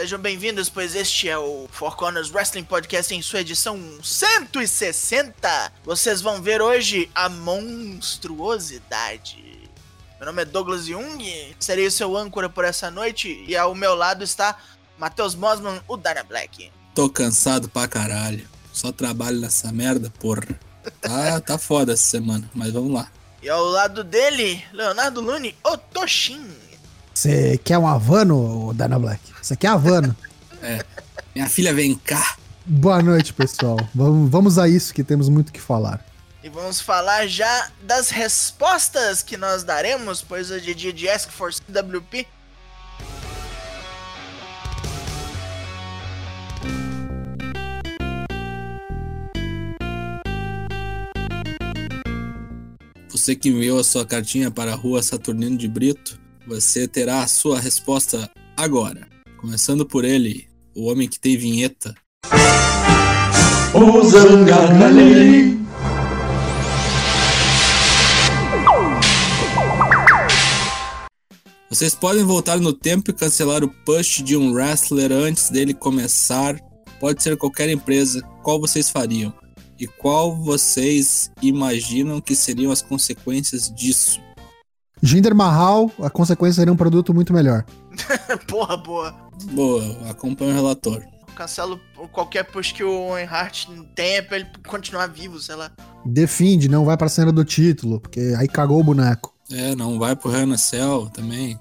Sejam bem-vindos, pois este é o Four Corners Wrestling Podcast em sua edição 160. Vocês vão ver hoje a monstruosidade. Meu nome é Douglas Jung, serei o seu âncora por essa noite e ao meu lado está Matheus Mosman, o Dana Black. Tô cansado pra caralho. Só trabalho nessa merda, porra. Tá, tá foda essa semana, mas vamos lá. E ao lado dele, Leonardo Lune, o Toshin. Você quer um Havano, Dana Black? Você quer Havano? É. Minha filha vem cá. Boa noite, pessoal. Vamos, vamos a isso que temos muito o que falar. E vamos falar já das respostas que nós daremos, pois hoje é dia de Ask for CWP. Você que enviou a sua cartinha para a rua Saturnino de Brito, você terá a sua resposta agora. Começando por ele, o homem que tem vinheta. O Zanganali. Vocês podem voltar no tempo e cancelar o push de um wrestler antes dele começar. Pode ser qualquer empresa. Qual vocês fariam? E qual vocês imaginam que seriam as consequências disso? Jinder Mahal, a consequência seria um produto muito melhor. Porra, boa. Boa, acompanha o relator. Cancelo qualquer push que o Owen Hart tenha pra ele continuar vivo, sei lá. Defende, não vai pra cena do título, porque aí cagou o boneco. É, não vai pro Hell Cell também.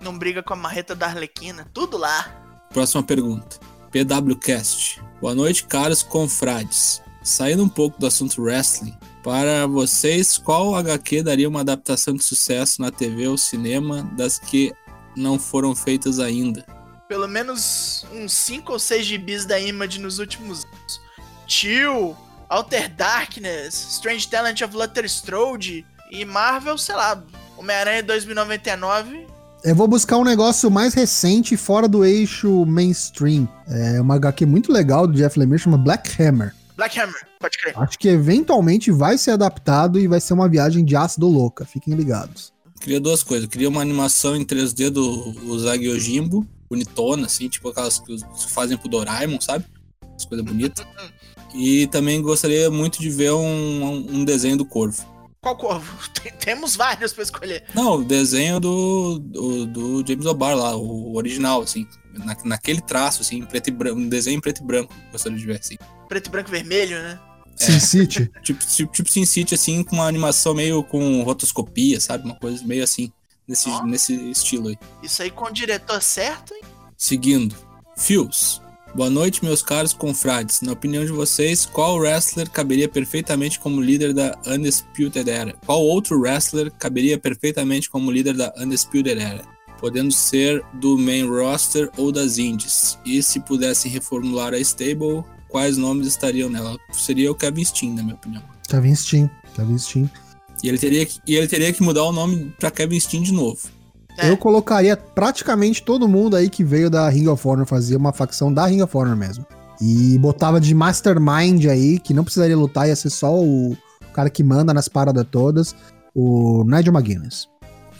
Não briga com a marreta da Arlequina. Tudo lá. Próxima pergunta. PWCast. Boa noite, caros confrades. Saindo um pouco do assunto wrestling, para vocês, qual HQ daria uma adaptação de sucesso na TV ou cinema das que não foram feitas ainda? Pelo menos uns 5 ou 6 gibis da Image nos últimos anos. Tio, Alter Darkness, Strange Talent of Luther Strode e Marvel, sei lá, Homem-Aranha 2099. Eu vou buscar um negócio mais recente, fora do eixo mainstream. É uma HQ muito legal do Jeff Lemire, chama Black Hammer. Black Hammer, pode crer. Acho que eventualmente vai ser adaptado e vai ser uma viagem de ácido louca. Fiquem ligados. Queria duas coisas. Queria uma animação em 3D do Usagi Yojimbo, bonitona, assim, tipo aquelas que fazem pro Doraemon, sabe? As coisas bonitas. E também gostaria muito de ver um, um desenho do Corvo. Qual? Tem- Temos vários pra escolher. Não, o desenho do, do, do James O'Barr lá, o original, assim. Na, naquele traço, assim, preto e branco. Um desenho em preto e branco, gostaria de ver, assim. Preto, branco e vermelho, né? Sin City. Tipo, tipo, tipo Sin City, assim, com uma animação meio com rotoscopia, sabe? Uma coisa meio assim, nesse, Ó. nesse estilo aí. Isso aí com o diretor certo, hein? Seguindo. Fios. Boa noite, meus caros confrades. Na opinião de vocês, qual wrestler caberia perfeitamente como líder da Undisputed Era? Qual outro wrestler caberia perfeitamente como líder da Undisputed Era? Podendo ser do main roster ou das indies. E se pudessem reformular a stable, quais nomes estariam nela? Seria o Kevin Steen, na minha opinião. Kevin Steen. Kevin Steen. E ele teria que, e ele teria que mudar o nome pra Kevin Steen de novo. É. Eu colocaria praticamente todo mundo aí que veio da Ring of Honor, fazia uma facção da Ring of Honor mesmo. E botava de Mastermind aí, que não precisaria lutar, ia ser só o cara que manda nas paradas todas, o Nigel McGuinness.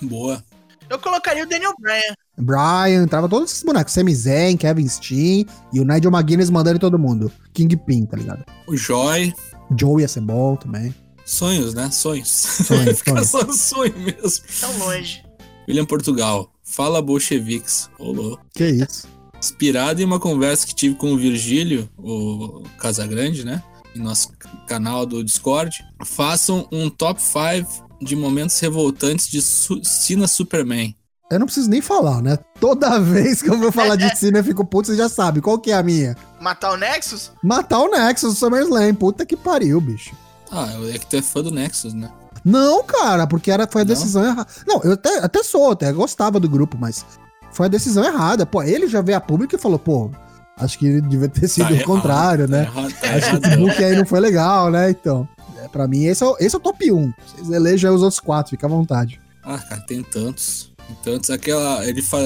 Boa. Eu colocaria o Daniel Bryan. Brian, entrava todos esses bonecos, Sami Zayn, Kevin Steen e o Nigel McGuinness mandando em todo mundo. Kingpin, tá ligado? O Joy. Joe ia ser bom também. Sonhos, né? Sonhos. Sonhos, Fica sonhos. só no sonho mesmo. Tão longe. William Portugal. Fala bolcheviques. Olô. Que isso. Inspirado em uma conversa que tive com o Virgílio, o Casagrande, né? Em nosso canal do Discord. Façam um top 5 de momentos revoltantes de Su Cena Superman. Eu não preciso nem falar, né? Toda vez que eu vou falar de cine, eu fico puto, você já sabe. Qual que é a minha? Matar o Nexus? Matar o Nexus SummerSlam. Puta que pariu, bicho. Ah, é que tu é fã do Nexus, né? Não, cara, porque era, foi a Não? decisão errada. Não, eu até, até sou, até gostava do grupo, mas foi a decisão errada. Pô, ele já veio a público e falou, pô, acho que devia ter sido o errado, contrário, tá né? errado, tá Acho que esse erradão. book aí não foi legal, né? Então, é, pra mim, esse é, o, esse é o top 1. Vocês elejam aí os outros quatro, fica à vontade. Ah, cara, tem tantos. Tem tantos. Aquela. Ele fa...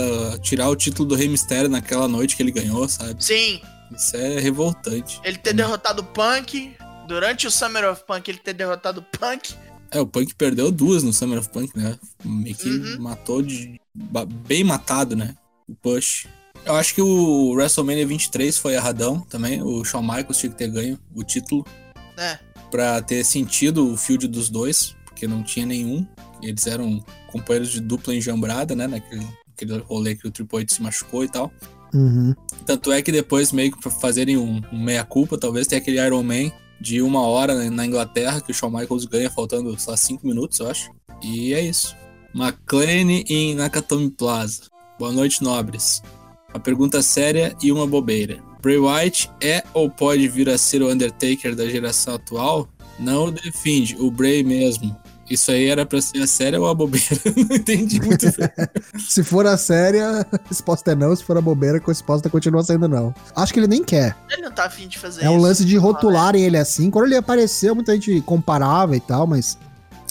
tirar o título do Rei Mistério naquela noite que ele ganhou, sabe? Sim. Isso é revoltante. Ele ter derrotado o Punk. Durante o Summer of Punk, ele ter derrotado o Punk. É, o Punk perdeu duas no Summer of Punk, né? Meio que Uhum. matou de. bem matado, né? O Push. Eu acho que o WrestleMania 23 foi erradão também. O Shawn Michaels tinha que ter ganho o título É. pra ter sentido o field dos dois, porque não tinha nenhum. Eles eram companheiros de dupla enjambrada, né? Naquele, naquele rolê que o Triple H se machucou e tal. Uhum. Tanto é que depois, meio que pra fazerem um, um meia-culpa, talvez tem aquele Iron Man de uma hora na- Inglaterra, que o Shawn Michaels ganha faltando, lá, cinco minutos, eu acho. E é isso. McLean em Nakatomi Plaza. Boa noite, nobres. Uma pergunta séria e uma bobeira. Bray Wyatt é ou pode vir a ser o Undertaker da geração atual? Não o defende, o Bray mesmo. Isso aí era pra ser a séria ou a bobeira? Não entendi muito bem. Se for a séria, a resposta é não. Se for a bobeira, a resposta continua sendo não. Acho que ele nem quer. Ele não tá afim de fazer É um lance de rotularem ele assim. Quando ele apareceu, muita gente comparava e tal, mas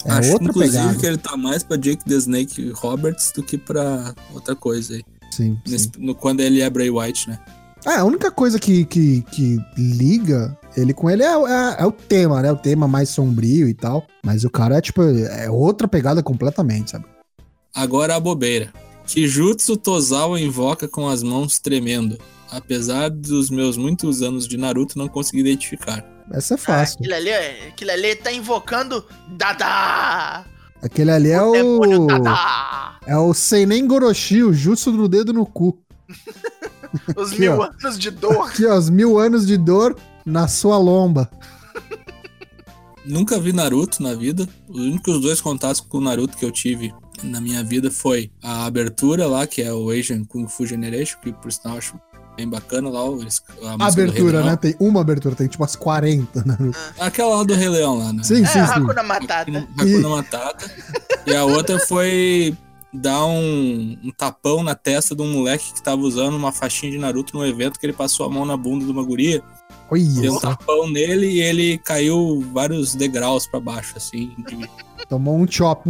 é Acho, outra inclusive, pegada. que ele tá mais pra Jake the Snake Roberts do que pra outra coisa aí. Sim, sim. Nesse- no, quando ele é Bray White, né? É, a única coisa que, que, que liga ele com ele é, é- é o tema, né? O tema mais sombrio e tal. Mas o cara é, tipo, é outra pegada completamente, sabe? Agora a bobeira. Que jutsu Tozawa invoca com as mãos tremendo? Apesar dos meus muitos anos de Naruto, não consegui identificar. Essa é Ah, fácil. aquilo ali, é- aquilo ali tá invocando Dada! Aquele ali é o. Dada! É o Seinen Goroshi, o jutsu do dedo no cu. Os Aqui, mil ó. anos de dor. Aqui, ó, os mil anos de dor na sua lomba. Nunca vi Naruto na vida. Os únicos dois contatos com o Naruto que eu tive na minha vida foi a abertura lá, que é o Asian Kung Fu Generation, que por sinal eu acho bem bacana lá. A, Abertura, né? Tem uma abertura, tem tipo umas 40. Né? Aquela lá do Rei Leão lá, né? Sim, É, sim. Hakuna Matata. Hakuna Matata. E a outra foi dar um, um tapão na testa de um moleque que tava usando uma faixinha de Naruto num evento que ele passou a mão na bunda de uma guria. Deu um Olha, tapão nele e ele caiu vários degraus pra baixo, assim. de- tomou um chop.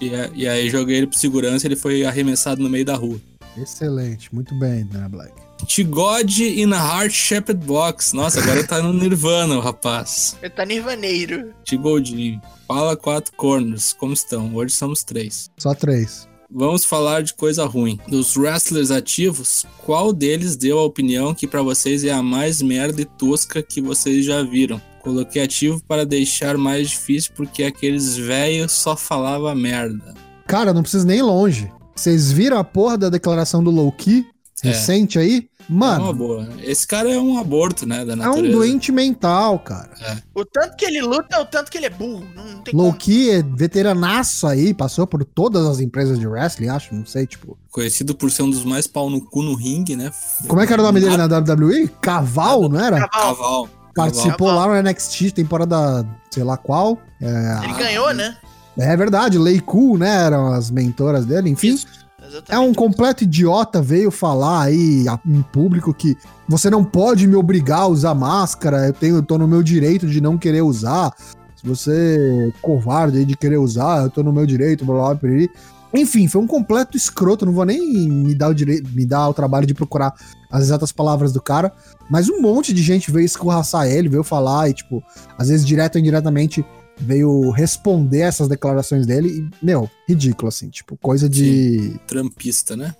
E, a- e aí joguei ele pro segurança e ele foi arremessado no meio da rua. Excelente, muito bem, Dana Black. Tigode in a Heart Shaped Box. Nossa, agora tá no Nirvana, o rapaz. Ele tá nirvaneiro. Tigoldinho. Fala quatro corners. Como estão? Hoje somos três. Só três. Vamos falar de coisa ruim. Dos wrestlers ativos, qual deles deu a opinião que pra vocês é a mais merda e tosca que vocês já viram? Coloquei ativo para deixar mais difícil porque aqueles velhos só falava merda. Cara, não precisa nem ir longe. Vocês viram a porra da declaração do Loki É. recente aí? É uma Mano, boa. Esse cara é um aborto, né, da é um natureza. doente mental, cara. O tanto que ele luta é o tanto que ele é burro. Não tem como. Loki é veteranaço aí, passou por todas as empresas de wrestling, acho, não sei, tipo. Conhecido por ser um dos mais pau no cu no ringue, né? Como é que era o nome dele na WWE? Caval, não era? Cavalo. Caval. Participou lá no NXT, temporada sei lá qual. É, Ele ganhou, né? é verdade, Lei Cool, né? Eram as mentoras dele, enfim. Isso, exatamente. É um completo idiota, veio falar aí em público que você não pode me obrigar a usar máscara, eu tenho, eu tô no meu direito de não querer usar. Se você é covarde aí de querer usar, eu tô no meu direito, blá blá blá. piriri. Enfim, foi um completo escroto, não vou nem me dar o direito, me dar o trabalho de procurar as exatas palavras do cara, mas um monte de gente veio escorraçar ele, veio falar e tipo, às vezes direto ou indiretamente veio responder essas declarações dele e, meu, ridículo assim, tipo, coisa de Trampista, né?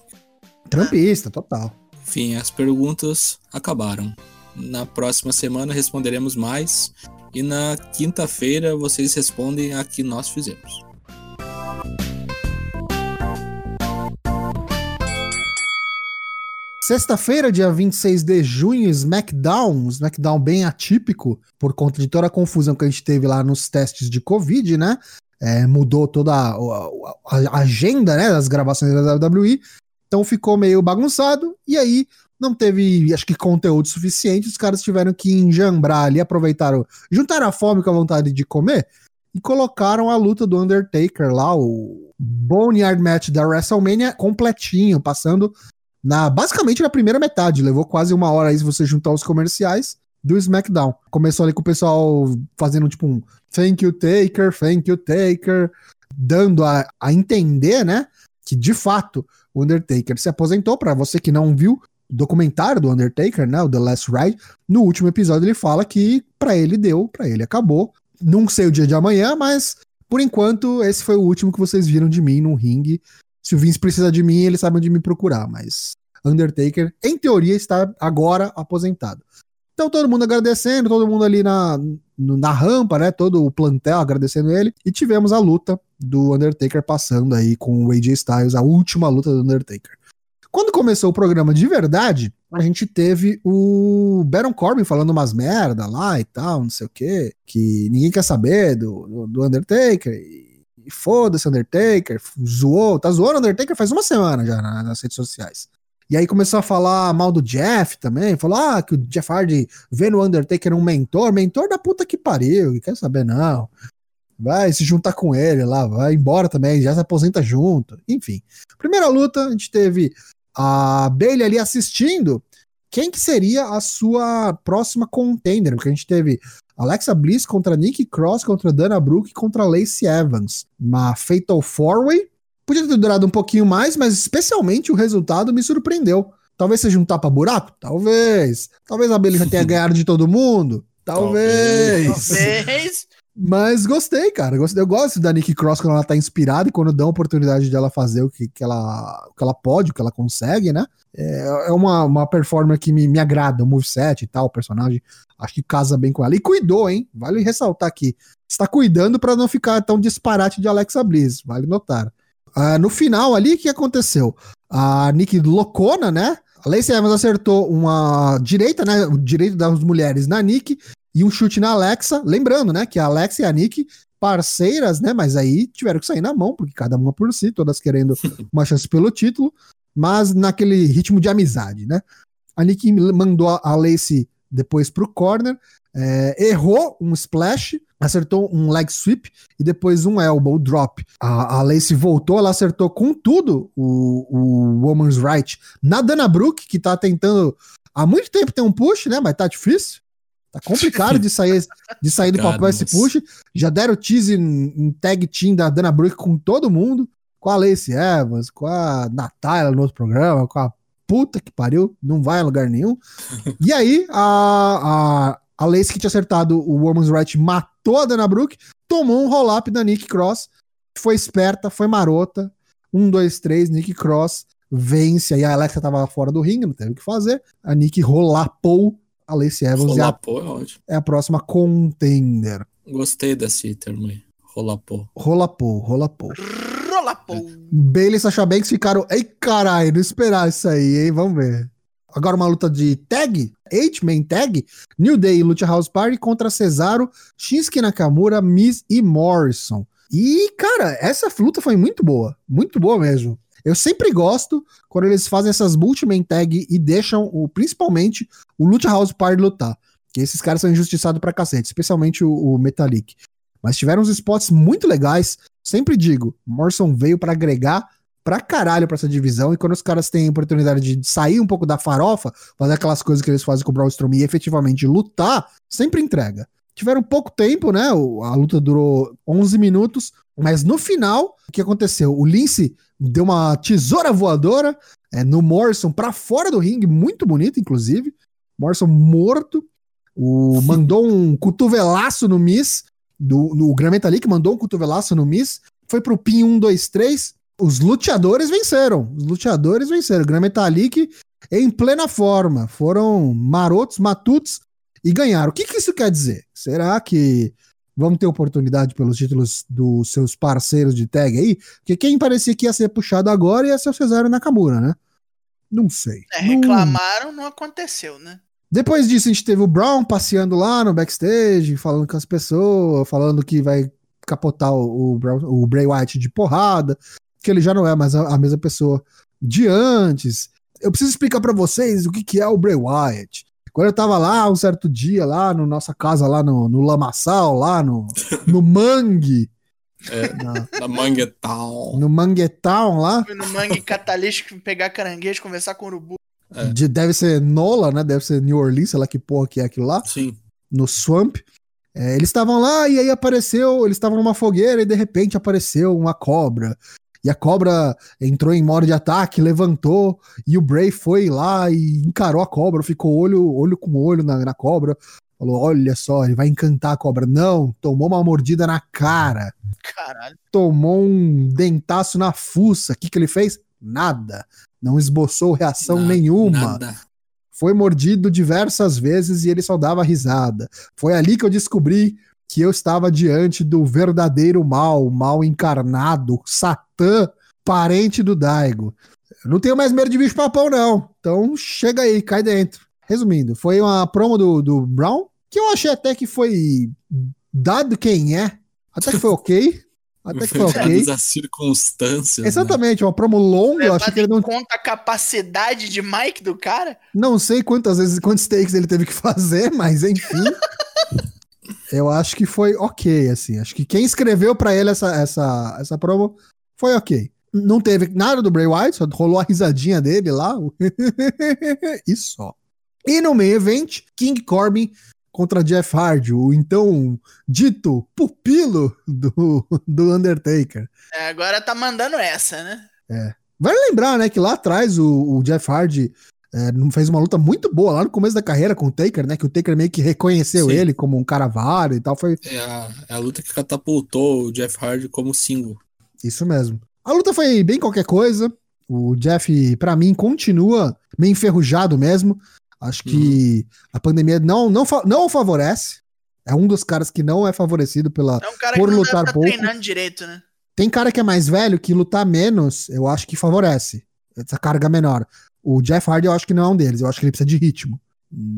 Trampista, total. Enfim, as perguntas acabaram. Na próxima semana responderemos mais. E na quinta-feira vocês respondem a que nós fizemos. Sexta-feira, dia 26 de junho, SmackDown, SmackDown bem atípico, por conta de toda a confusão que a gente teve lá nos testes de Covid, né? É, mudou toda a, a- a agenda né, das gravações da WWE, então ficou meio bagunçado, e aí não teve, acho que, conteúdo suficiente, os caras tiveram que enjambrar ali, aproveitaram, juntaram a fome com a vontade de comer, e colocaram a luta do Undertaker lá, o Boneyard Match da WrestleMania completinho, passando na basicamente na primeira metade. Levou quase uma hora aí se você juntar os comerciais do SmackDown. Começou ali com o pessoal fazendo tipo um thank you Taker, thank you Taker, dando a, a entender, né, que de fato o Undertaker se aposentou. Para você que não viu o documentário do Undertaker, né, o The Last Ride, no último episódio ele fala que para ele deu, para ele acabou. Não sei o dia de amanhã, mas por enquanto esse foi o último que vocês viram de mim no ringue. Se o Vince precisa de mim, ele sabe onde me procurar, mas Undertaker, em teoria, está agora aposentado. Então todo mundo agradecendo, todo mundo ali na, na rampa, né? Todo o plantel agradecendo ele. E tivemos a luta do Undertaker passando aí com o AJ Styles, a última luta do Undertaker. Quando começou o programa de verdade, a gente teve o Baron Corbin falando umas merda lá e tal, não sei o que, que ninguém quer saber do, do Undertaker. E, foda-se Undertaker, zoou, tá zoando Undertaker faz uma semana já nas redes sociais. E aí começou a falar mal do Jeff também, falou ah, que o Jeff Hardy vê no Undertaker um mentor, mentor da puta que pariu, quer saber não. Vai se juntar com ele lá, vai embora também, já se aposenta junto. Enfim, primeira luta, a gente teve a Bailey ali assistindo quem que seria a sua próxima contender, porque a gente teve Alexa Bliss contra Nikki Cross, contra Dana Brooke contra Lacey Evans. Uma Fatal Four Way, Podia ter durado um pouquinho mais, mas especialmente o resultado me surpreendeu. Talvez seja um tapa-buraco? Talvez. Talvez a Beleza tenha ganhado de todo mundo? Talvez. Talvez. Mas gostei, cara. Eu gosto da Nick Cross quando ela tá inspirada e quando dão a oportunidade dela fazer o que, que, ela, o que ela pode, o que ela consegue, né? É, é uma, uma performance que me, me agrada, o moveset e tal, o personagem. Acho que casa bem com ela. E cuidou, hein? Vale ressaltar aqui. Está cuidando para não ficar tão disparate de Alexa Bliss, vale notar. Uh, no final ali, o que aconteceu? A Nick loucona, né? A Lacey Evans acertou uma direita, né? O direito das mulheres na Nick e um chute na Alexa. Lembrando, né? Que a Alexa e a Nick, parceiras, né? Mas aí tiveram que sair na mão, porque cada uma por si, todas querendo uma chance pelo título, mas naquele ritmo de amizade, né? A Nick mandou a Lacey depois pro corner, é, errou um splash, acertou um leg sweep e depois um elbow drop. A, a Lacey voltou, ela acertou com tudo o, o Woman's Right na Dana Brooke, que tá tentando há muito tempo ter um push, né? Mas tá difícil. Tá complicado de sair, de sair do papel esse push. Já deram tease em, em tag team da Dana Brooke com todo mundo. Com a Lacey Evans, com a Natália no outro programa, com a puta que pariu, não vai a lugar nenhum. E aí, a, a, a Lacey que tinha acertado o Woman's Right matou a Dana Brooke, tomou um roll-up da Nick Cross, foi esperta, foi marota. Um, dois, três, Nick Cross vence. Aí a Alexa tava fora do ringue, não teve o que fazer. A Nick rolapou a Lacey Evans. É, ótimo. É a próxima contender. Gostei desse termo aí. Rolapou. Rolapou, rolapou. Rolapou. Bailey e Sasha Banks ficaram. Ei, caralho, não esperar isso aí, hein? Vamos ver. Agora uma luta de tag, Eight-Man Tag, New Day e Lucha House Party contra Cesaro, Shinsuke Nakamura, Miz e Morrison. E, cara, essa luta foi muito boa. Muito boa mesmo. Eu sempre gosto quando eles fazem essas multi-man tag e deixam, o, principalmente, o Lucha House Party lutar. Que esses caras são injustiçados pra cacete, especialmente o, o Metalik. Mas tiveram uns spots muito legais. Sempre digo, Morrison veio para agregar pra caralho pra essa divisão. E quando os caras têm a oportunidade de sair um pouco da farofa, fazer aquelas coisas que eles fazem com o Braun Strowman e efetivamente lutar, sempre entrega. Tiveram pouco tempo, né? A luta durou 11 minutos, mas no final, o que aconteceu? O Lince deu uma tesoura voadora é, no Morrison para fora do ringue, muito bonito, inclusive. Morrison morto. O, mandou um cotovelaço no Miss, do, no Gran Metalik mandou um cotovelaço no Miss, foi pro pin 1, 2, 3, os luteadores venceram. Os luteadores venceram. O Gran Metalik em plena forma. Foram marotos, matutos e ganharam. O que, que isso quer dizer? Será que vamos ter oportunidade pelos títulos dos seus parceiros de tag aí? Porque quem parecia que ia ser puxado agora ia ser o Cesaro Nakamura, né? Não sei. É, reclamaram, não... não aconteceu, né? Depois disso, a gente teve o Brown passeando lá no backstage, falando com as pessoas, falando que vai capotar o, o, o Bray Wyatt de porrada que ele já não é mais a, a mesma pessoa de antes. Eu preciso explicar para vocês o que, que é o Bray Wyatt. Quando eu tava lá, um certo dia, lá na no nossa casa, lá no, no Lamaçal, lá no, no Mangue. É, na, na Manguetown. No Manguetown lá. Fui no Mangue Catalístico pegar caranguejo, conversar com o urubu. É. De, deve ser Nola, né? Deve ser New Orleans, sei lá que porra que é aquilo lá. Sim. No Swamp. É, eles estavam lá e aí apareceu, eles estavam numa fogueira e de repente apareceu uma cobra e a cobra entrou em modo de ataque, levantou, e o Bray foi lá e encarou a cobra, ficou olho, olho com olho na, na cobra. Falou: Olha só, ele vai encantar a cobra. Não, tomou uma mordida na cara. Caralho. Tomou um dentaço na fuça. O que, que ele fez? Nada. Não esboçou reação nenhuma. Nada. Foi mordido diversas vezes e ele só dava risada. Foi ali que eu descobri que eu estava diante do verdadeiro mal, mal encarnado, Satã, parente do Daigo. Eu não tenho mais medo de bicho papão, não. Então chega aí, cai dentro. Resumindo, foi uma promo do, do Brown, que eu achei até que foi dado quem é. Até que foi ok. Até que foi ok. Dadas as circunstâncias. né? Exatamente, uma promo longa. Eu achei que ele não conta a capacidade de Mike do cara. Não sei quantas vezes, quantos takes ele teve que fazer, mas enfim. eu acho que foi ok, assim. Acho que quem escreveu pra ele essa, essa, essa promo foi ok. Não teve nada do Bray Wyatt, só rolou a risadinha dele lá. e só. E no main event, King Corbin contra Jeff Hardy, o então dito pupilo do, do Undertaker. É, agora tá mandando essa, né? Vale lembrar, né, que lá atrás o, o Jeff Hardy é, não fez uma luta muito boa lá no começo da carreira com o Taker, né? Que o Taker meio que reconheceu Sim. ele como um cara válido e tal. Foi É a, é a luta que catapultou o Jeff Hardy como single. isso mesmo. A luta foi bem qualquer coisa. O Jeff, pra mim, continua meio enferrujado mesmo. Acho que a pandemia não, não, não o favorece. É um dos caras que não é favorecido pela. É um cara Por que não lutar tá pouco. treinando direito, né? Tem cara que é mais velho que lutar menos, eu acho que favorece. Essa carga menor. O Jeff Hardy eu acho que não é um deles. Eu acho que ele precisa de ritmo.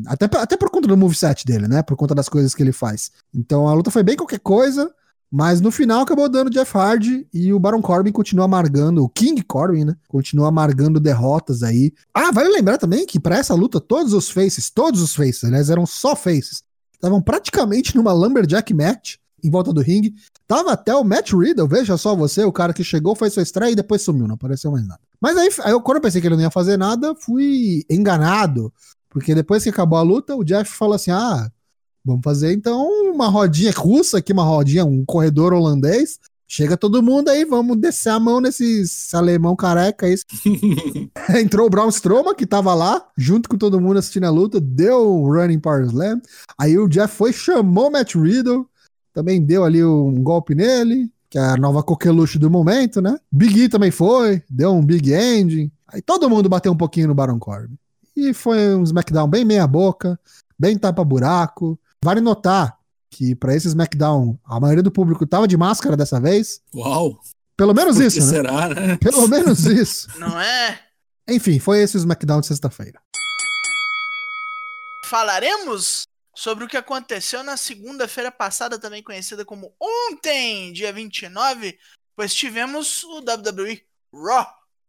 Até, até por conta do moveset dele, né? Por conta das coisas que ele faz. Então a luta foi bem qualquer coisa, mas no final acabou dando Jeff Hardy e o Baron Corbin continua amargando, o King Corbin, né? Continua amargando derrotas aí. Ah, vale lembrar também que pra essa luta todos os faces, todos os faces, aliás, eram só faces, estavam praticamente numa Lumberjack match em volta do ringue. Tava até o Matt Riddle, veja só você, o cara que chegou, foi sua estreia e depois sumiu, não apareceu mais nada. Mas aí, aí eu, quando eu pensei que ele não ia fazer nada, fui enganado. Porque depois que acabou a luta, o Jeff falou assim: ah, vamos fazer então uma rodinha russa aqui, uma rodinha, um corredor holandês. Chega todo mundo aí, vamos descer a mão nesses alemão careca aí. Entrou o Braun Strowman, que tava lá, junto com todo mundo assistindo a luta, deu um running power slam. Aí o Jeff foi, chamou o Matt Riddle, também deu ali um golpe nele, que é a nova coqueluche do momento, né? Big E também foi, deu um Big Ending. Aí todo mundo bateu um pouquinho no Baron Corbin. E foi um SmackDown bem meia boca, bem tapa-buraco. Vale notar que pra esse SmackDown, a maioria do público tava de máscara dessa vez. Uau! Pelo menos Por isso, né? será, né? Pelo menos isso. Não é? Enfim, foi esse o SmackDown de sexta-feira. Falaremos sobre o que aconteceu na segunda-feira passada, também conhecida como ontem, dia 29, pois tivemos o WWE Raw,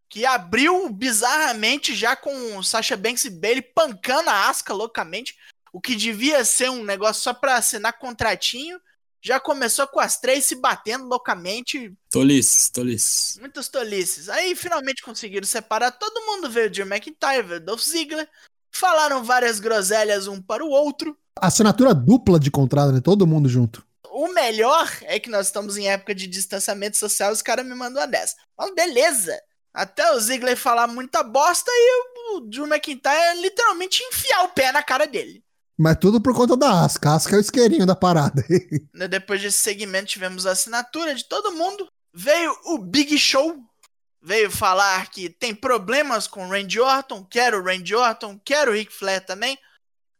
que abriu bizarramente já com o Sasha Banks e Bailey pancando a Asuka loucamente, o que devia ser um negócio só pra assinar contratinho, já começou com as três se batendo loucamente, Tolices, tolices. muitas tolices. Aí finalmente conseguiram separar, todo mundo veio de McIntyre, veio Dolph Ziggler, falaram várias groselhas um para o outro, Assinatura dupla de contrato, né? Todo mundo junto. O melhor é que nós estamos em época de distanciamento social, os caras me mandam uma dessa. Mas beleza. Até o Ziggler falar muita bosta e o Drew McIntyre literalmente enfiar o pé na cara dele. Mas tudo por conta da Asca. A Asca é o isqueirinho da parada. Né, Depois desse segmento tivemos a assinatura de todo mundo. Veio o Big Show. Veio falar que tem problemas com o Randy Orton. Quero o Randy Orton. Quero o Ric Flair também.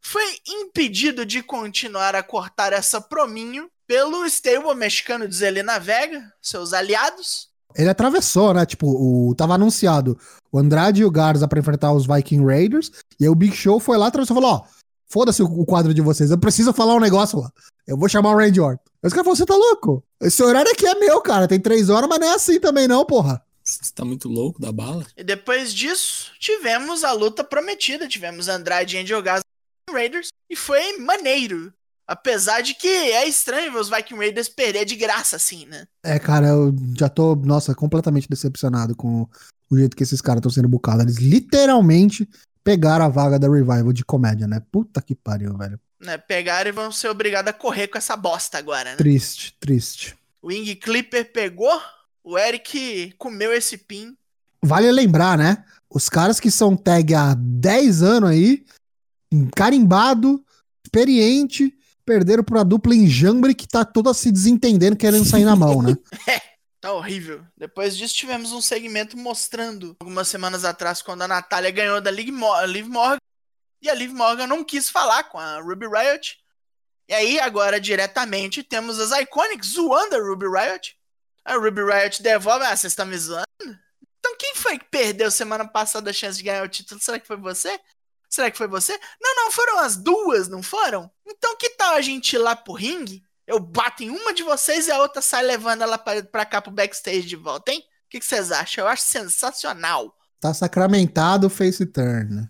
Foi impedido de continuar a cortar essa prominho pelo stable mexicano de Zelina Vega, seus aliados. Ele atravessou, né? Tipo, o, tava anunciado o Andrade e o Garza pra enfrentar os Viking Raiders. E aí o Big Show foi lá, atravessou e falou: Ó, foda-se o, o quadro de vocês. Eu preciso falar um negócio lá. Eu vou chamar o Randy Orton. Aí os caras falaram: Você tá louco? Esse horário aqui é meu, cara. Tem três horas, mas não é assim também, não, porra. Você tá muito louco da bala? E depois disso, tivemos a luta prometida. Tivemos Andrade e Angel Garza Raiders. E foi maneiro. Apesar de que é estranho ver os Viking Raiders perder de graça, assim, né? É, cara, eu já tô, nossa, completamente decepcionado com o jeito que esses caras estão sendo bucados. Eles literalmente pegaram a vaga da Revival de comédia, né? Puta que pariu, velho. né? Pegaram e vão ser obrigados a correr com essa bosta agora, né? Triste, triste. O Wing Clipper pegou, o Eric comeu esse pin. Vale lembrar, né? Os caras que são tag há 10 anos aí, carimbado, experiente, perderam pra dupla enjambre que tá toda se desentendendo, querendo sair na mão, né? Tá horrível. Depois disso, tivemos um segmento mostrando, algumas semanas atrás, quando a Natália ganhou da Liv Morgan. E a Liv Morgan não quis falar com a Ruby Riot. E aí, agora, diretamente, temos as Iconics zoando a Ruby Riot. A Ruby Riot devolve. Ah, vocês estão me zoando? Então quem foi que perdeu semana passada a chance de ganhar o título? Será que foi você? Será que foi você? Não, não, foram as duas, não foram? Então que tal a gente ir lá pro ringue? Eu bato em uma de vocês e a outra sai levando ela pra, pra cá pro backstage de volta, hein? O que, que vocês acham? Eu acho sensacional. Tá sacramentado o face turn. né?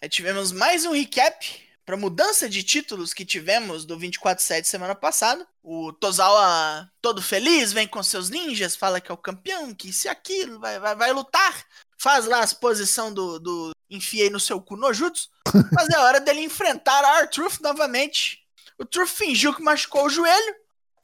Aí tivemos mais um recap para mudança de títulos que tivemos do 24-7 semana passada. O Tozawa, todo feliz, vem com seus ninjas, fala que é o campeão, que isso e aquilo, vai, vai, vai lutar. Faz lá as posição do, do enfiei no seu cu no jutsu. Mas é hora dele enfrentar a R-Truth novamente. O Truth fingiu que machucou o joelho.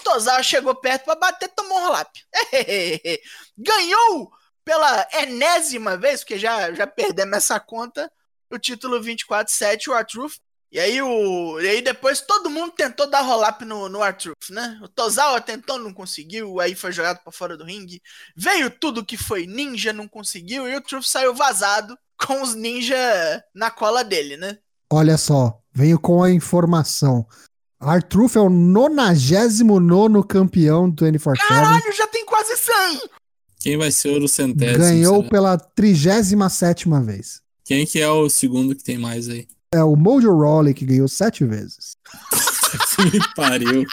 Tozawa chegou perto para bater, tomou um rolap. Ganhou pela enésima vez, porque já, já perdemos essa conta, o título 24-7, o R-Truth. E aí, o, e aí depois todo mundo tentou dar roll-up no, no R-Truth, né? O Tozawa tentou, não conseguiu, aí foi jogado para fora do ringue. Veio tudo que foi ninja, não conseguiu, e o Truth saiu vazado com os ninja na cola dele, né? Olha só, venho com a informação. Artruth é o 99 campeão do 24-7. Caralho, já tem quase 100! Quem vai ser o centésimo? Ganhou será? pela 37 vez. Quem que é o segundo que tem mais aí? É o Mojo Rawley que ganhou sete vezes. Me pariu.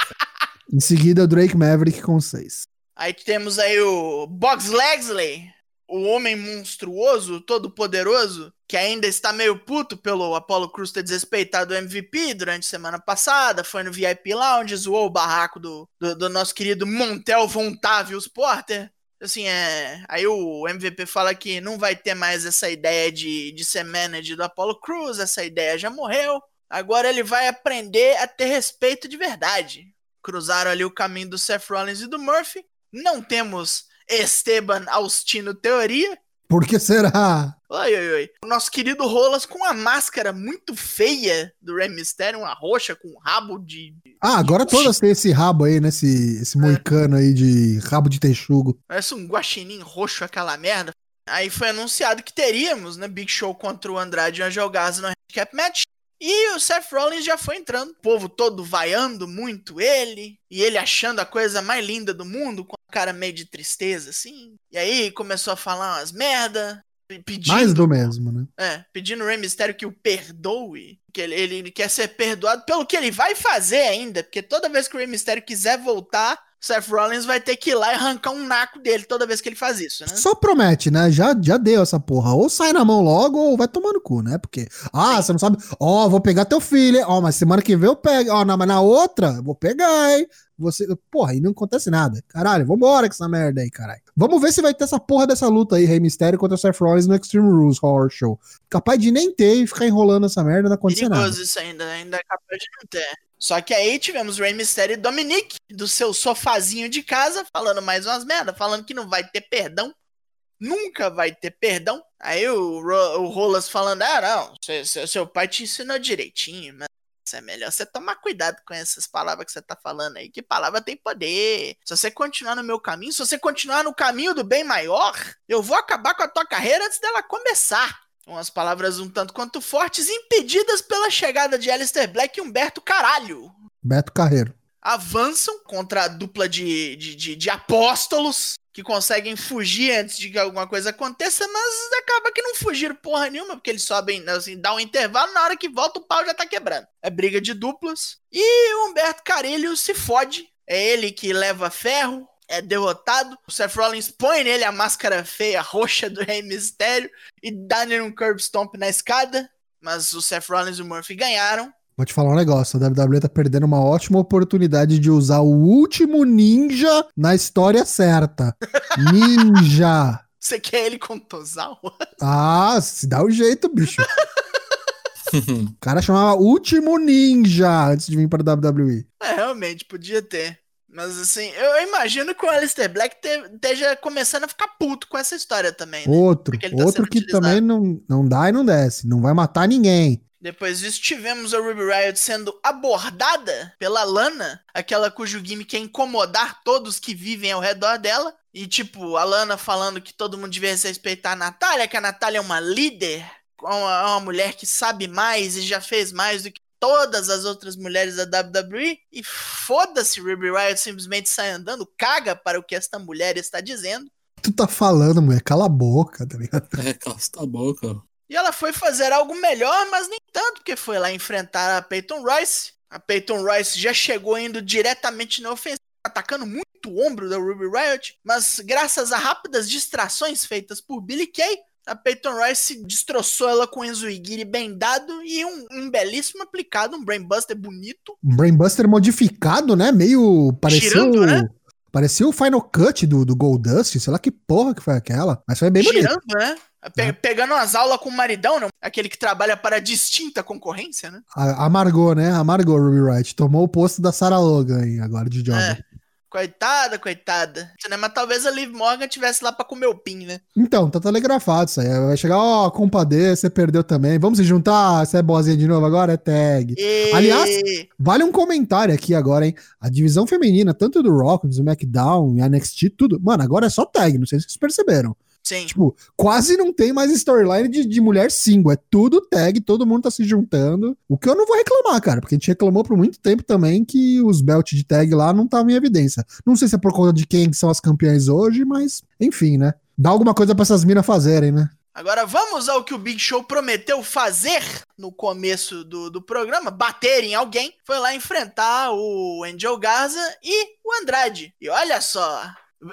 Em seguida, o Drake Maverick com seis. Aí temos aí o Box Legsley, o homem monstruoso, todo poderoso, que ainda está meio puto pelo Apollo Cruz ter desrespeitado o MVP durante a semana passada, foi no VIP Lounge, zoou o barraco do, do, do nosso querido Montel Vontavius Porter. Assim, é. Aí o MVP fala que não vai ter mais essa ideia de, de ser manager do Apollo Cruz, essa ideia já morreu. Agora ele vai aprender a ter respeito de verdade. Cruzaram ali o caminho do Seth Rollins e do Murphy. Não temos Esteban Austino Teoria. Por que será? Oi, oi, oi. O nosso querido Rolas com uma máscara muito feia do Rey Mysterio, uma roxa com um rabo de. Ah, agora todas têm esse rabo aí, né? Esse, esse moicano aí de rabo de texugo. Parece um guaxinim roxo aquela merda. Aí foi anunciado que teríamos, né? Big Show contra o Andrade e o Angel no handicap match. E o Seth Rollins já foi entrando. O povo todo vaiando muito ele. E ele achando a coisa mais linda do mundo, com a cara meio de tristeza, assim. E aí começou a falar umas merda. Pedindo, Mais do mesmo, né? É, pedindo o Rey Mysterio que o perdoe. Que ele, ele, quer ser perdoado pelo que ele vai fazer ainda. Porque toda vez que o Rey Mysterio quiser voltar, Seth Rollins vai ter que ir lá e arrancar um naco dele toda vez que ele faz isso, né? Só promete, né? Já, já deu essa porra. Ou sai na mão logo ou vai tomar no cu, né? Porque, ah, você não sabe. Ó, vou pegar teu filho? Ó, mas semana que vem eu pego. Ó, na, mas na outra, vou pegar, hein? Você, porra, aí não acontece nada. Caralho, vambora com essa merda aí, caralho. Vamos ver se vai ter essa porra dessa luta aí, Rey Mysterio contra Seth Rollins no Extreme Rules Horror Show. Capaz de nem ter e ficar enrolando essa merda, não acontecer nada. Perigoso isso ainda, ainda é capaz de não ter. Só que aí tivemos Rey Mysterio e Dominic, do seu sofazinho de casa, falando mais umas merda, falando que não vai ter perdão. Nunca vai ter perdão. Aí o, Ro- o Rolas falando, ah, não, seu, seu, pai te ensinou direitinho, mas é melhor você tomar cuidado com essas palavras que você tá falando aí, que palavra tem poder. Se você continuar no meu caminho, se você continuar no caminho do bem maior, eu vou acabar com a tua carreira antes dela começar. Umas palavras um tanto quanto fortes, impedidas pela chegada de Alistair Black e Humberto Caralho. Beto Carreiro. Avançam contra a dupla de, de, de, de apóstolos que conseguem fugir antes de que alguma coisa aconteça, mas acaba que não fugiram porra nenhuma, porque eles sobem, assim, dá um intervalo, na hora que volta o pau já tá quebrando. É briga de duplas. E o Humberto Carilho se fode. É ele que leva ferro, é derrotado. O Seth Rollins põe nele a máscara feia, roxa do Rey Mysterio e dá nele um curb stomp na escada. Mas o Seth Rollins e o Murphy ganharam. Vou te falar um negócio, a WWE tá perdendo uma ótima oportunidade de usar o último ninja na história certa. Ninja! Você quer ele com Tozawa? Ah, se dá o jeito, bicho. O cara chamava Último Ninja antes de vir para WWE. É, realmente, podia ter. Mas assim, eu imagino que o Alistair Black te- esteja começando a ficar puto com essa história também, né? Outro, tá outro que utilizado. também não, não dá e não desce. Não vai matar ninguém. Depois disso, tivemos a Ruby Riot sendo abordada pela Lana, aquela cujo gimmick é incomodar todos que vivem ao redor dela. E, tipo, a Lana falando que todo mundo devia respeitar a Natália, que a Natália é uma líder, uma, uma mulher que sabe mais e já fez mais do que todas as outras mulheres da WWE. E foda-se, Ruby Riot simplesmente sai andando, caga para o que esta mulher está dizendo. Tu tá falando, mulher, cala a boca, tá ligado? É, cala a boca. E ela foi fazer algo melhor, mas nem tanto, porque foi lá enfrentar a Peyton Royce. A Peyton Royce já chegou indo diretamente na ofensiva, atacando muito o ombro da Ruby Riot, mas graças a rápidas distrações feitas por Billy Kay, a Peyton Royce destroçou ela com Enzo Igiri bem dado e um, um belíssimo aplicado, um Brainbuster bonito. Um Brainbuster modificado, né? Meio. Pareceu. Girando, né? Parecia o Final Cut do, do Goldust, sei lá que porra que foi aquela, mas foi bem bonito. Girando, né? Pe É. Pegando as aulas com o maridão, não? Aquele que trabalha para a distinta concorrência, né? A- Amargou, né? Amargou Ruby Wright. Tomou o posto da Sarah Logan aí, agora de job. É. Coitada, coitada. Né? Mas talvez a Liv Morgan tivesse lá pra comer o pin, né? Então, tá telegrafado isso aí. Vai chegar, ó, compadê, você perdeu também. Vamos se juntar? Você é boazinha de novo agora? É tag. E... Aliás, Vale um comentário aqui agora, hein? A divisão feminina, tanto do Rock, do SmackDown, e NXT, tudo. Mano, agora é só tag, não sei se vocês perceberam. Sim. Tipo, quase não tem mais storyline de, de mulher single. É tudo tag, todo mundo tá se juntando. O que eu não vou reclamar, cara, porque a gente reclamou por muito tempo também que os belts de tag lá não estavam em evidência. Não sei se é por conta de quem são as campeãs hoje, mas enfim, né? Dá alguma coisa pra essas minas fazerem, né? Agora vamos ao que o Big Show prometeu fazer no começo do, do programa: bater em alguém. Foi lá enfrentar o Angel Garza e o Andrade. E olha só,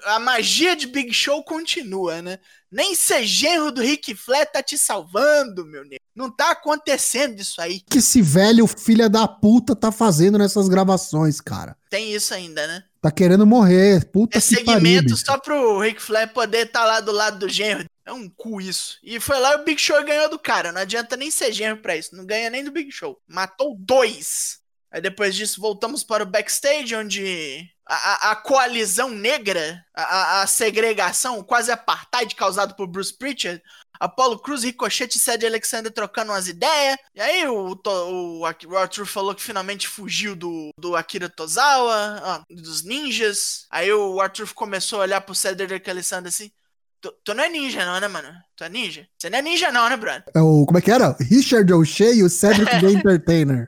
a magia de Big Show continua, né? Nem ser genro do Rick Flair tá te salvando, meu nego. Não tá acontecendo isso aí. O que esse velho filha da puta tá fazendo nessas gravações, cara? Tem isso ainda, né? Tá querendo morrer. Puta É que pariu, segmento bicho. só pro Ric Flair poder estar lá do lado do genro. É um cu isso. E foi lá e o Big Show ganhou do cara. Não adianta nem ser genro pra isso. Não ganha nem do Big Show. Matou dois. Aí depois disso voltamos para o backstage, onde a, a- coalizão negra, a, a- segregação, quase apartheid causado por Bruce Pritchard, Apollo Cruz, Ricochet e Cedric Alexander trocando umas ideias. E aí o, o, o Arthur falou que finalmente fugiu do, do Akira Tozawa, ó, dos ninjas. Aí o Arthur começou a olhar pro Cedric Alexander assim. Tu, tu não é ninja não, né, mano? Tu é ninja? Você não é ninja não, né, brother? É o, como é que era? Richard O'Shea e o Cedric the Entertainer.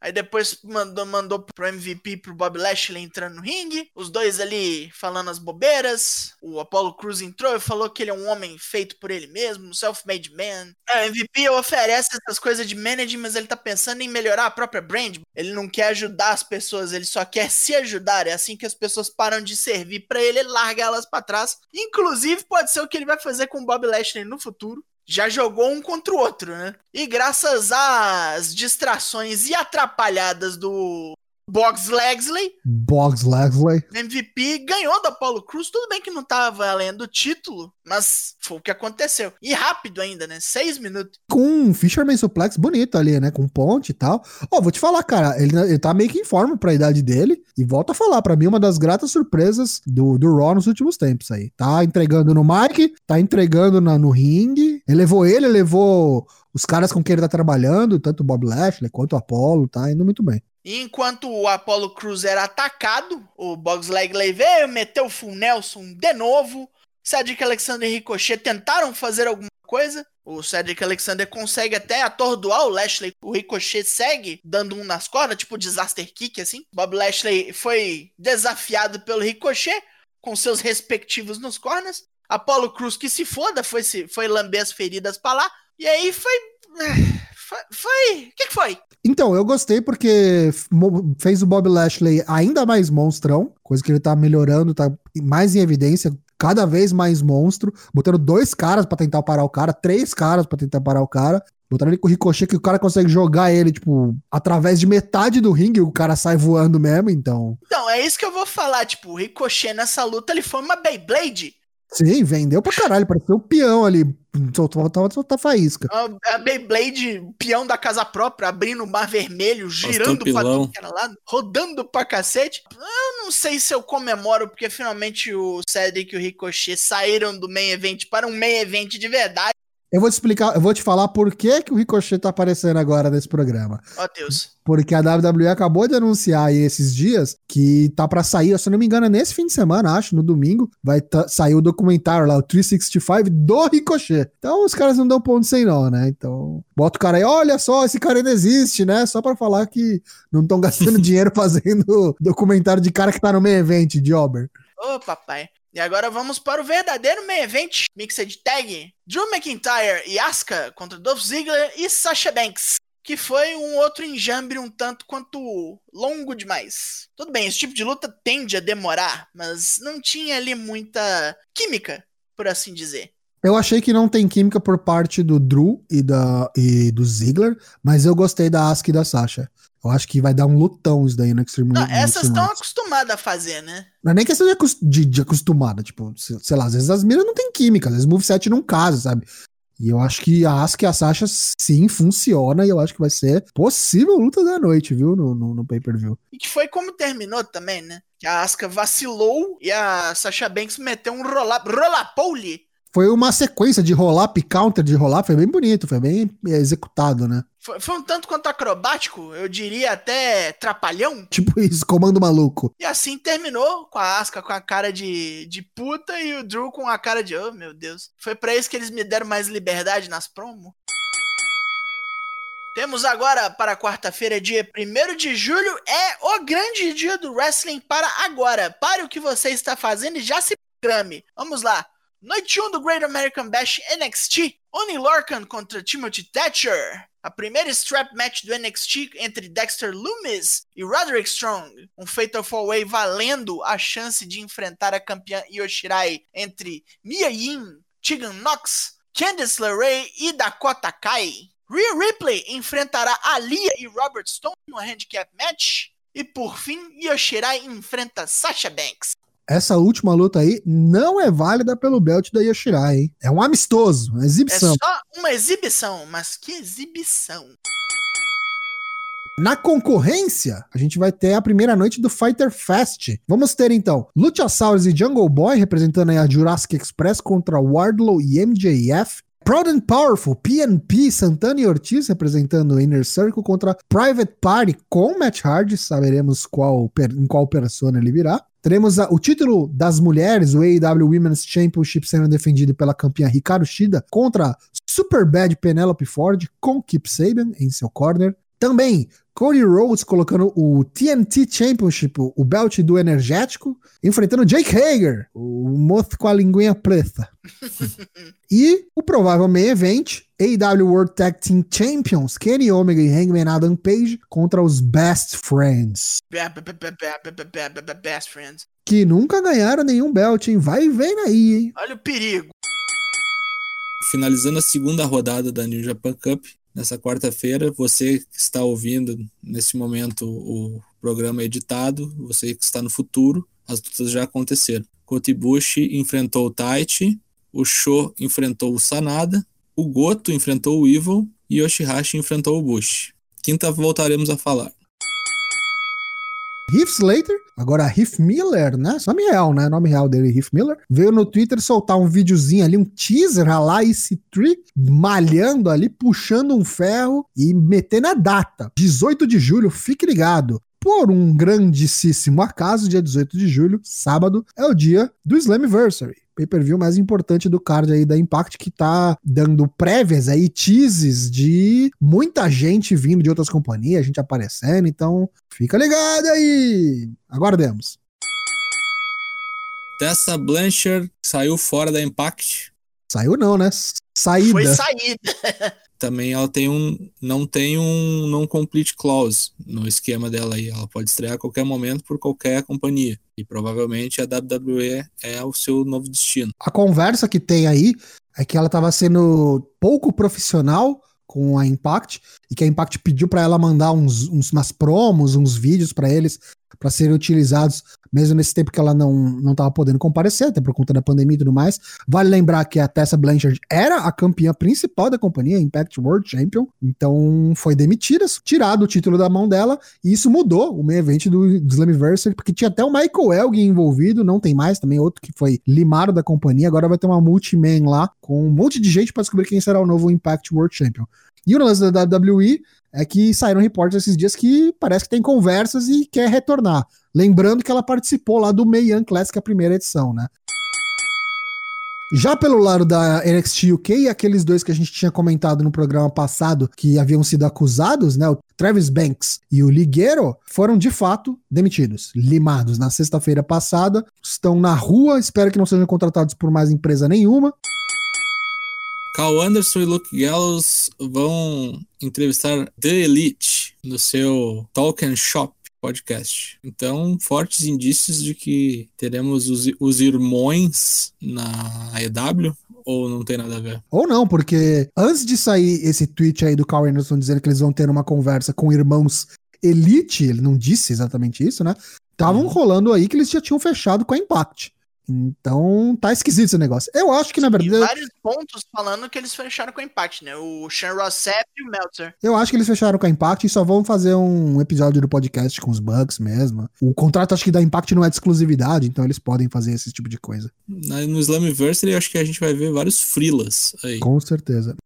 Aí depois mandou, mandou pro MVP, pro Bob Lashley entrando no ringue. Os dois ali falando as bobeiras. O Apollo Cruz entrou e falou que ele é um homem feito por ele mesmo, um self-made man. É, o MVP oferece essas coisas de managing, mas ele tá pensando em melhorar a própria brand. Ele não quer ajudar as pessoas, ele só quer se ajudar. É assim que as pessoas param de servir pra ele, ele larga elas pra trás. Inclusive, pode ser o que ele vai fazer com o Bob Lashley no futuro já jogou um contra o outro, né? E graças às distrações e atrapalhadas do Box Legsley, Boggs Leslie. o MVP ganhou da Apollo Cruz. Tudo bem que não tava valendo o título, mas foi o que aconteceu. E rápido ainda, né? Seis minutos. Com um Fisherman Suplex bonito ali, né? Com ponte e tal. Ó, vou te falar, cara, ele, ele tá meio que em forma pra idade dele. E volta a falar, pra mim, uma das gratas surpresas do, do Raw nos últimos tempos aí. Tá entregando no mic, tá entregando na- no ringue. Ele levou ele, levou os caras com quem ele tá trabalhando, tanto o Bob Lashley quanto o Apollo, tá indo muito bem. Enquanto o Apollo Cruz era atacado, o Box Legsley veio, meteu o Full Nelson de novo. Cedric Alexander e Ricochet tentaram fazer alguma coisa. O Cedric Alexander consegue até atordoar o Lashley. O Ricochet segue dando um nas cordas, tipo disaster kick, assim. Bob Lashley foi desafiado pelo Ricochet, com seus respectivos nos cornas. Apollo Cruz, que se foda, foi, se, foi lamber as feridas pra lá. E aí foi. Foi. foi- O que, que foi? Então, eu gostei porque fez o Bob Lashley ainda mais monstrão, coisa que ele tá melhorando, tá mais em evidência, cada vez mais monstro, botando dois caras pra tentar parar o cara, três caras pra tentar parar o cara. Botaram ele com o ricochet que o cara consegue jogar ele, tipo, através de metade do ringue, o cara sai voando mesmo, então. Então, é isso que eu vou falar. Tipo, o Ricochet nessa luta, ele foi uma Beyblade. Sim, vendeu pra caralho, pareceu o peão ali, soltou, soltou faísca. Uma- A Beyblade, peão da casa própria, abrindo o mar vermelho, girando pra tudo que era lado, rodando pra cacete. Eu não sei se eu comemoro, porque finalmente o Cedric e o Ricochet saíram do main event para um main event de verdade. Eu vou te explicar, eu vou te falar por que, que o Ricochet tá aparecendo agora nesse programa. Ó oh, Deus. Porque a WWE acabou de anunciar aí esses dias que tá para sair, se não me engano, é nesse fim de semana, acho, no domingo, vai tá, sair o documentário lá, o 365 do Ricochet. Então os caras não dão ponto sem nó, né? Então, bota o cara aí, olha só, esse cara ainda existe, né? Só para falar que não estão gastando dinheiro fazendo documentário de cara que tá no meio evento, de Ober. Ô, oh, papai. E agora vamos para o verdadeiro main event, mixed tag, Drew McIntyre e Asuka contra Dolph Ziggler e Sasha Banks, que foi um outro enjambre um tanto quanto longo demais. Tudo bem, esse tipo de luta tende a demorar, mas não tinha ali muita química, por assim dizer. Eu achei que não tem química por parte do Drew e, da, e do Ziggler, mas eu gostei da Asuka e da Sasha. Eu acho que vai dar um lutão isso daí no Extreme Não, essas estão acostumadas a fazer, né? Não é nem questão de, de, de acostumada, tipo, sei lá, às vezes as miras não tem química, às vezes o moveset não casa, sabe? E eu acho que a Asuka e a Sasha sim funciona e eu acho que vai ser possível luta da noite, viu? No, no, no pay-per-view. E que foi como terminou também, né? Que a Asuka vacilou e a Sasha Banks meteu um roll-up, roll-up foi uma sequência de roll-up, counter de roll-up, foi bem bonito, foi bem executado, né? Foi, foi, um tanto quanto acrobático, eu diria até trapalhão. Tipo isso, comando maluco. E assim terminou com a Asca com a cara de, de puta e o Drew com a cara de, oh meu Deus. Foi para isso que eles me deram mais liberdade nas promos. Temos agora para quarta-feira, dia 1 de julho, é o grande dia do wrestling para agora. Pare o que você está fazendo e já se programe. Vamos lá. Noite 1 do Great American Bash NXT, Oni Lorcan contra Timothy Thatcher. A primeira strap match do NXT entre Dexter Loomis e Roderick Strong. Um Fatal 4-Way valendo a chance de enfrentar a campeã Yoshirai entre Mia Yim, Tegan Knox, Candice LeRae e Dakota Kai. Rhea Ripley enfrentará Alia e Robert Stone no handicap match. E por fim, Yoshirai enfrenta Sasha Banks essa última luta aí não é válida pelo belt da Yoshirai, hein? É um amistoso, uma exibição. É só uma exibição, mas que exibição. Na concorrência, a gente vai ter a primeira noite do Fighter Fest. Vamos ter então Luchasaurus e Jungle Boy representando a Jurassic Express contra Wardlow e MJF. Proud and Powerful, PNP, Santana e Ortiz representando o Inner Circle contra Private Party com Matt Hardy. Saberemos qual, em qual persona ele virá. Teremos a, o título das mulheres, o AEW Women's Championship, sendo defendido pela campeã Ricardo Shida contra Super Bad Penelope Ford com Kip Saban em seu corner. Também Cody Rhodes colocando o TNT Championship, o belt do energético, enfrentando Jake Hager, o moço com a linguinha preta. e o provável main event, AEW World Tag Team Champions, Kenny Omega e Hangman Adam Page contra os Best Friends. Best Friends. Que nunca ganharam nenhum belt, hein? Vai e vem aí, hein? Olha o perigo. Finalizando a segunda rodada da New Japan Cup, nessa quarta-feira. Você que está ouvindo nesse momento o programa editado, você que está no futuro, as lutas já aconteceram. Kotibushi enfrentou o Taichi, o Sho enfrentou o Sanada, o Goto enfrentou o Evil e Yoshihashi enfrentou o Bushi. Quinta voltaremos a falar. Heath Slater, agora Heath Miller, né? Nome real, né? Nome real dele, Heath Miller, veio no Twitter soltar um videozinho ali, um teaser lá, esse tree, malhando ali, puxando um ferro e metendo a data. 18 de julho, fique ligado. Por um grandíssimo acaso, dia 18 de julho, sábado, é o dia do Slammiversary pay-per-view mais importante do card aí da Impact, que tá dando prévias aí, teases de muita gente vindo de outras companhias, gente aparecendo, então fica ligado aí! Aguardemos. Tessa Blanchard saiu fora da Impact. Saiu não, né? Saída. Foi saída. também ela tem um não tem um não complete clause no esquema dela aí. Ela pode estrear a qualquer momento por qualquer companhia. E provavelmente a WWE é o seu novo destino. A conversa que tem aí é que ela estava sendo pouco profissional com a Impact e que a Impact pediu para ela mandar uns, uns umas promos, uns vídeos para eles para serem utilizados, mesmo nesse tempo que ela não não estava podendo comparecer, até por conta da pandemia e tudo mais. Vale lembrar que a Tessa Blanchard era a campeã principal da companhia, Impact World Champion, então foi demitida, tirado o título da mão dela, e isso mudou o meio evento do, do Slammiversary, porque tinha até o Michael Elgin envolvido, não tem mais, também outro que foi limado da companhia, agora vai ter uma multi-man lá, com um monte de gente para descobrir quem será o novo Impact World Champion. E o lance da WWE é que saíram reportes esses dias que parece que tem conversas e quer retornar. Lembrando que ela participou lá do Young Classic, a primeira edição, né? Já pelo lado da NXT UK, aqueles dois que a gente tinha comentado no programa passado que haviam sido acusados, né, o Travis Banks e o Ligueiro, foram de fato demitidos, limados na sexta-feira passada, estão na rua, espero que não sejam contratados por mais empresa nenhuma. Carl Anderson e Luke Gallows vão entrevistar The Elite no seu Talk and Shop podcast. Então, fortes indícios de que teremos os, os irmãos na EW ou não tem nada a ver? Ou não, porque antes de sair esse tweet aí do Carl Anderson dizendo que eles vão ter uma conversa com irmãos Elite, ele não disse exatamente isso, né? Estavam uhum. rolando aí que eles já tinham fechado com a Impact. Então, tá esquisito esse negócio. Eu acho que, na verdade. Tem vários pontos falando que eles fecharam com a Impact, né? O Sean Rossap e o Meltzer. Eu acho que eles fecharam com a Impact e só vão fazer um episódio do podcast com os Bugs mesmo. O contrato, acho que da Impact não é de exclusividade, então eles podem fazer esse tipo de coisa. No Slammiversary, acho que a gente vai ver vários frilas aí. Com certeza.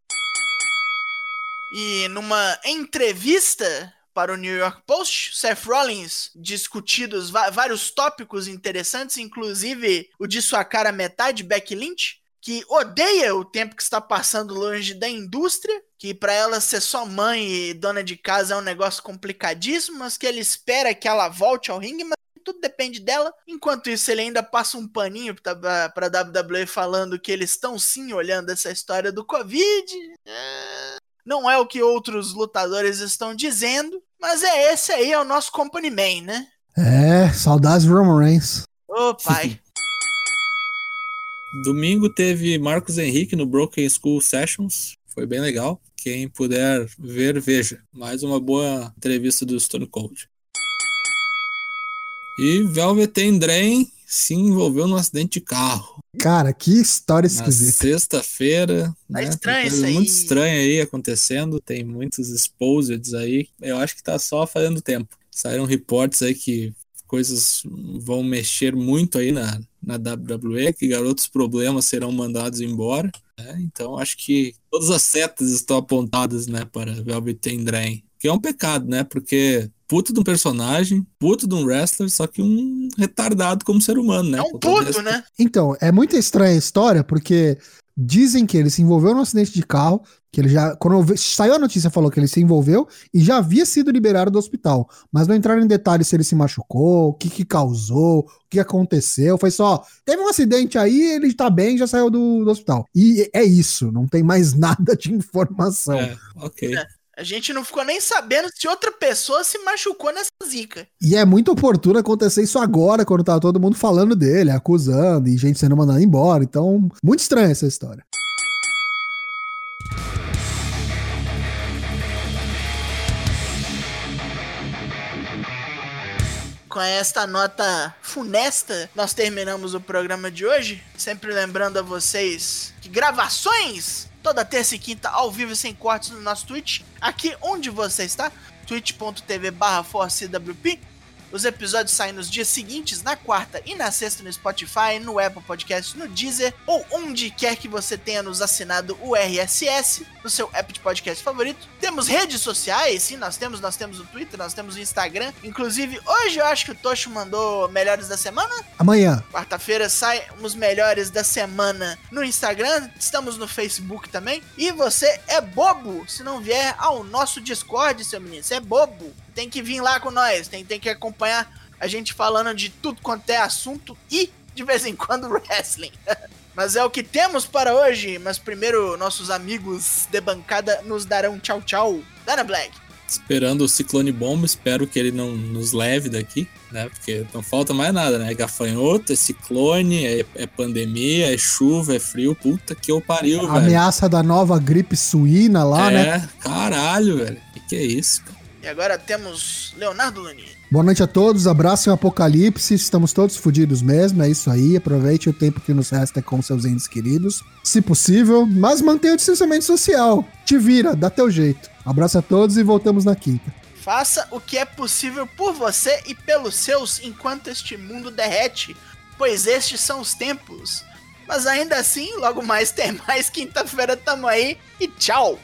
E numa entrevista para o New York Post, Seth Rollins discutidos vários tópicos interessantes, inclusive o de sua cara metade, Becky Lynch, que odeia o tempo que está passando longe da indústria, que para ela ser só mãe e dona de casa é um negócio complicadíssimo, mas que ele espera que ela volte ao ringue, mas tudo depende dela. Enquanto isso, ele ainda passa um paninho para a WWE falando que eles estão sim olhando essa história do Covid. Não é o que outros lutadores estão dizendo, mas é esse aí, é o nosso Company Man, né? É, saudades Roman Reigns. Ô, pai. Domingo teve Marcos Henrique no Broken School Sessions. Foi bem legal. Quem puder ver, veja. Mais uma boa entrevista do Stone Cold. E Velvet Drain se envolveu num acidente de carro. Cara, que história esquisita. Sexta-feira. Tá né, estranho isso aí. Muito estranho aí acontecendo. Tem muitos exposeds aí. Eu acho que tá só fazendo tempo. Saíram reportes aí que coisas vão mexer muito aí na, na WWE, que garotos problemas serão mandados embora. Né? Então acho que todas as setas estão apontadas né, para Velvet Drain. Que é um pecado, né? Porque puto de um personagem, puto de um wrestler, só que um retardado como ser humano, né? É um puto, né? Então, é muito estranha a história, porque dizem que ele se envolveu num acidente de carro, que ele já, quando saiu a notícia, falou que ele se envolveu e já havia sido liberado do hospital, mas não entraram em detalhes se ele se machucou, o que que causou, o que aconteceu, foi só, teve um acidente aí, ele tá bem, já saiu do, do hospital. E é isso, não tem mais nada de informação. É, ok. É. A gente não ficou nem sabendo se outra pessoa se machucou nessa zica. E é muito oportuno acontecer isso agora, quando tá todo mundo falando dele, acusando e gente sendo mandada embora. Então, muito estranha essa história. Com esta nota funesta, nós terminamos o programa de hoje. Sempre lembrando a vocês que gravações toda terça e quinta ao vivo sem cortes no nosso Twitch, aqui onde você está, twitch.tv barra os episódios saem nos dias seguintes, na quarta e na sexta no Spotify, no Apple Podcast, no Deezer ou onde quer que você tenha nos assinado o RSS no seu app de podcast favorito. Temos redes sociais, sim, nós temos, nós temos o Twitter, nós temos o Instagram. Inclusive, hoje eu acho que o Tocho mandou melhores da semana. Amanhã. Quarta-feira sai os melhores da semana no Instagram, estamos no Facebook também. E você é bobo se não vier ao nosso Discord, seu menino. Você é bobo tem que vir lá com nós, tem, tem que acompanhar a gente falando de tudo quanto é assunto e, de vez em quando, wrestling. Mas é o que temos para hoje. Mas primeiro, nossos amigos de bancada nos darão tchau, tchau. Dana Black. Esperando o ciclone bomba, espero que ele não nos leve daqui, né? Porque não falta mais nada, né? É gafanhoto, é ciclone, é, é pandemia, é chuva, é frio. Puta que eu pariu, velho. Ameaça da nova gripe suína lá, é, né? É, caralho, velho. Que que é isso, cara? E agora temos Leonardo Lani. Boa noite a todos, abraço o apocalipse, estamos todos fodidos mesmo, é isso aí, aproveite o tempo que nos resta com seus entes queridos, se possível, mas mantenha o distanciamento social, te vira, dá teu jeito. Abraço a todos e voltamos na quinta. Faça o que é possível por você e pelos seus enquanto este mundo derrete, pois estes são os tempos. Mas ainda assim, logo mais tem mais, quinta-feira tamo aí e tchau!